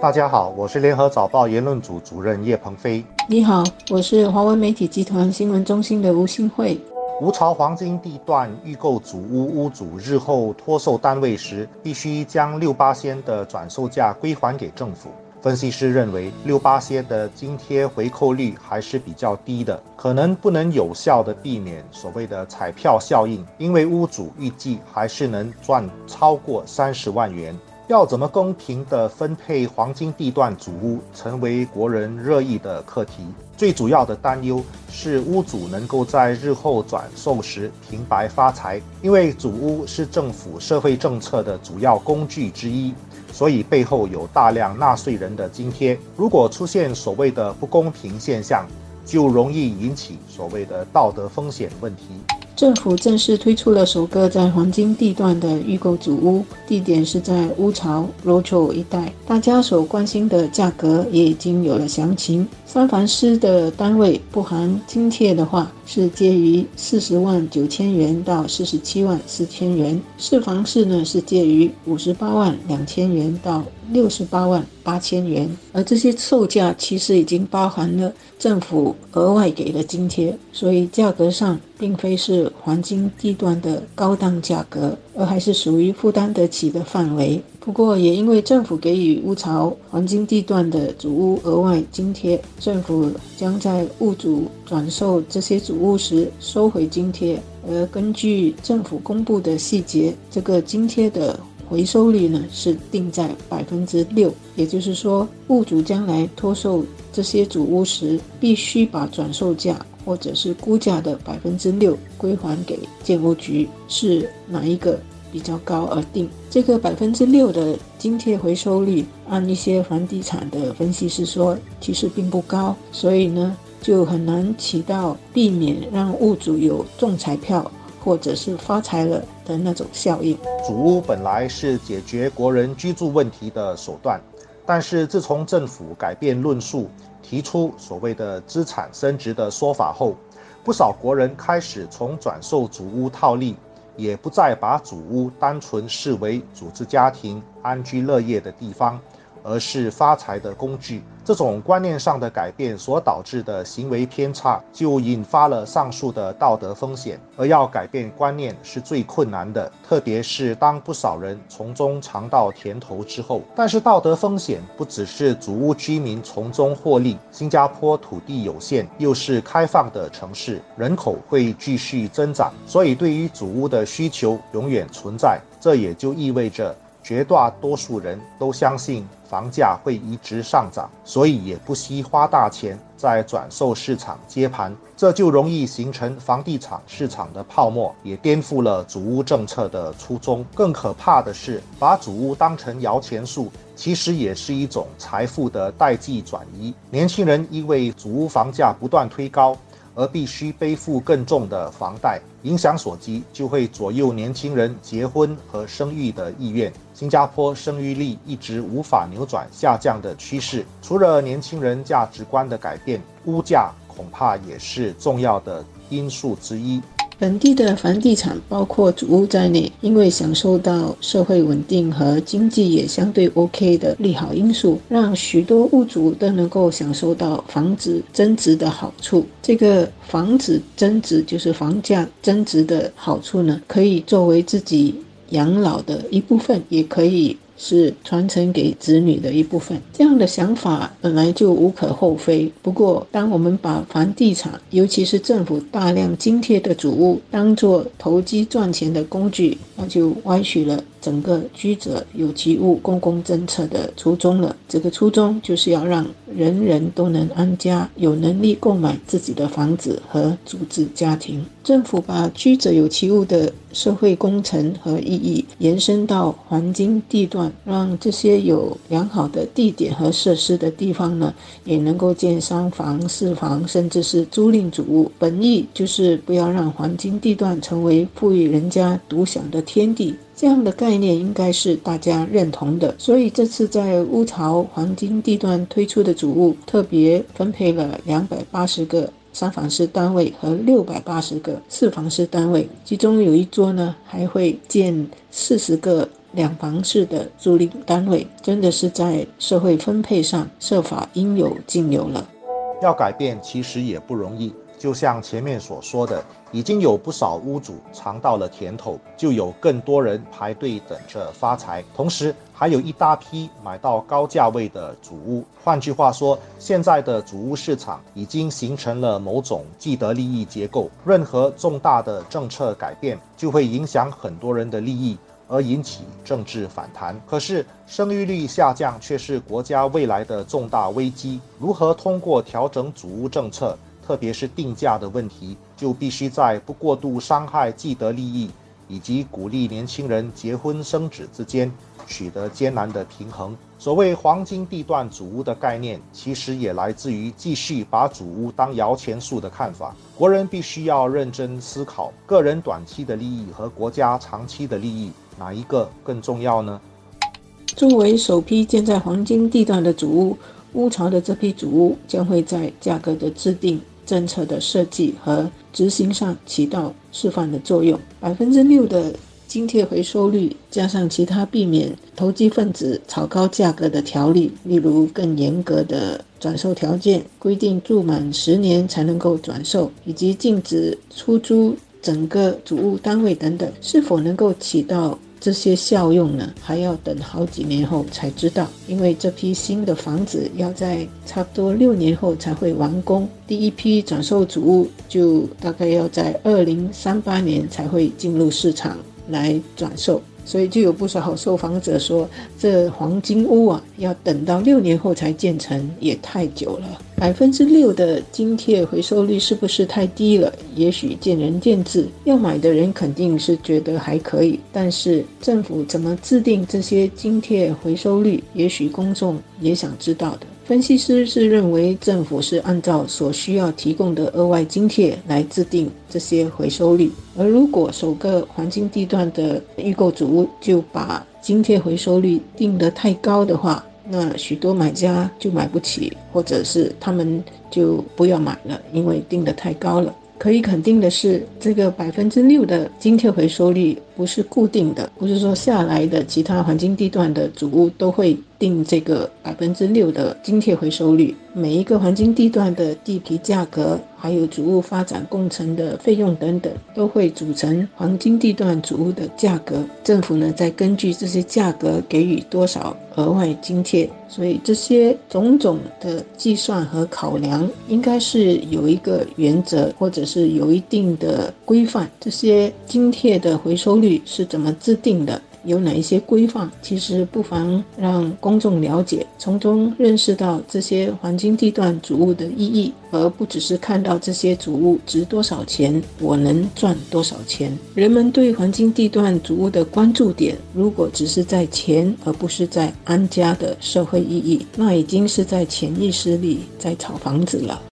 大家好，我是联合早报言论组主任叶鹏飞。你好，我是华文媒体集团新闻中心的吴新慧。吴朝黄金地段预购祖屋屋主日后脱售单位时，必须将六八仙的转售价归还给政府。分析师认为，六八仙的津贴回扣率还是比较低的，可能不能有效的避免所谓的彩票效应，因为屋主预计还是能赚超过三十万元。要怎么公平地分配黄金地段主屋，成为国人热议的课题。最主要的担忧是屋主能够在日后转售时平白发财，因为主屋是政府社会政策的主要工具之一，所以背后有大量纳税人的津贴。如果出现所谓的不公平现象，就容易引起所谓的道德风险问题。政府正式推出了首个在黄金地段的预购组屋，地点是在乌巢 （Rocho） 一带。大家所关心的价格也已经有了详情。三房室的单位不含津贴的话，是介于四十万九千元到四十七万四千元；四房室呢是介于五十八万两千元到六十八万八千元。而这些售价其实已经包含了政府额外给的津贴，所以价格上并非是。黄金地段的高档价格，而还是属于负担得起的范围。不过，也因为政府给予屋巢黄金地段的主屋额外津贴，政府将在物主转售这些主屋时收回津贴。而根据政府公布的细节，这个津贴的回收率呢是定在百分之六。也就是说，物主将来脱售这些主屋时，必须把转售价。或者是估价的百分之六归还给建屋局，是哪一个比较高而定？这个百分之六的津贴回收率，按一些房地产的分析师说，其实并不高，所以呢，就很难起到避免让物主有中彩票或者是发财了的那种效应。主屋本来是解决国人居住问题的手段。但是自从政府改变论述，提出所谓的资产升值的说法后，不少国人开始从转售主屋套利，也不再把主屋单纯视为组织家庭、安居乐业的地方。而是发财的工具，这种观念上的改变所导致的行为偏差，就引发了上述的道德风险。而要改变观念是最困难的，特别是当不少人从中尝到甜头之后。但是道德风险不只是主屋居民从中获利，新加坡土地有限，又是开放的城市，人口会继续增长，所以对于主屋的需求永远存在。这也就意味着。绝大多数人都相信房价会一直上涨，所以也不惜花大钱在转售市场接盘，这就容易形成房地产市场的泡沫，也颠覆了主屋政策的初衷。更可怕的是，把主屋当成摇钱树，其实也是一种财富的代际转移。年轻人因为主屋房价不断推高。而必须背负更重的房贷，影响所及，就会左右年轻人结婚和生育的意愿。新加坡生育率一直无法扭转下降的趋势，除了年轻人价值观的改变，物价恐怕也是重要的因素之一。本地的房地产，包括主屋在内，因为享受到社会稳定和经济也相对 OK 的利好因素，让许多屋主都能够享受到房子增值的好处。这个房子增值就是房价增值的好处呢，可以作为自己养老的一部分，也可以。是传承给子女的一部分，这样的想法本来就无可厚非。不过，当我们把房地产，尤其是政府大量津贴的主屋，当做投机赚钱的工具，那就歪曲了。整个居者有其屋公共政策的初衷了。这个初衷就是要让人人都能安家，有能力购买自己的房子和组织家庭。政府把居者有其屋的社会工程和意义延伸到黄金地段，让这些有良好的地点和设施的地方呢，也能够建三房、四房，甚至是租赁主屋。本意就是不要让黄金地段成为富裕人家独享的天地。这样的概念应该是大家认同的，所以这次在乌巢黄金地段推出的主物，特别分配了两百八十个三房式单位和六百八十个四房式单位，其中有一桌呢还会建四十个两房式的租赁单位，真的是在社会分配上设法应有尽有了。要改变其实也不容易，就像前面所说的，已经有不少屋主尝到了甜头，就有更多人排队等着发财，同时还有一大批买到高价位的主屋。换句话说，现在的主屋市场已经形成了某种既得利益结构，任何重大的政策改变就会影响很多人的利益。而引起政治反弹。可是生育率下降却是国家未来的重大危机。如何通过调整主屋政策，特别是定价的问题，就必须在不过度伤害既得利益以及鼓励年轻人结婚生子之间取得艰难的平衡。所谓黄金地段祖屋的概念，其实也来自于继续把祖屋当摇钱树的看法。国人必须要认真思考，个人短期的利益和国家长期的利益。哪一个更重要呢？作为首批建在黄金地段的主屋，乌巢的这批主屋将会在价格的制定、政策的设计和执行上起到示范的作用。百分之六的津贴回收率，加上其他避免投机分子炒高价格的条例，例如更严格的转售条件、规定住满十年才能够转售，以及禁止出租整个主屋单位等等，是否能够起到？这些效用呢，还要等好几年后才知道，因为这批新的房子要在差不多六年后才会完工，第一批转售主屋就大概要在二零三八年才会进入市场来转售。所以就有不少受访者说，这黄金屋啊，要等到六年后才建成，也太久了。百分之六的津贴回收率是不是太低了？也许见仁见智。要买的人肯定是觉得还可以，但是政府怎么制定这些津贴回收率，也许公众也想知道的。分析师是认为，政府是按照所需要提供的额外津贴来制定这些回收率，而如果首个黄金地段的预购主屋就把津贴回收率定得太高的话，那许多买家就买不起，或者是他们就不要买了，因为定得太高了。可以肯定的是，这个百分之六的津贴回收率不是固定的，不是说下来的其他黄金地段的主屋都会定这个百分之六的津贴回收率。每一个黄金地段的地皮价格，还有主屋发展工程的费用等等，都会组成黄金地段主屋的价格。政府呢，再根据这些价格给予多少额外津贴。所以这些种种的计算和考量，应该是有一个原则，或者是有一定的规范。这些津贴的回收率是怎么制定的？有哪一些规范？其实不妨让公众了解，从中认识到这些黄金地段主物的意义，而不只是看到这些主物值多少钱，我能赚多少钱。人们对黄金地段主物的关注点，如果只是在钱，而不是在安家的社会意义，那已经是在潜意识里在炒房子了。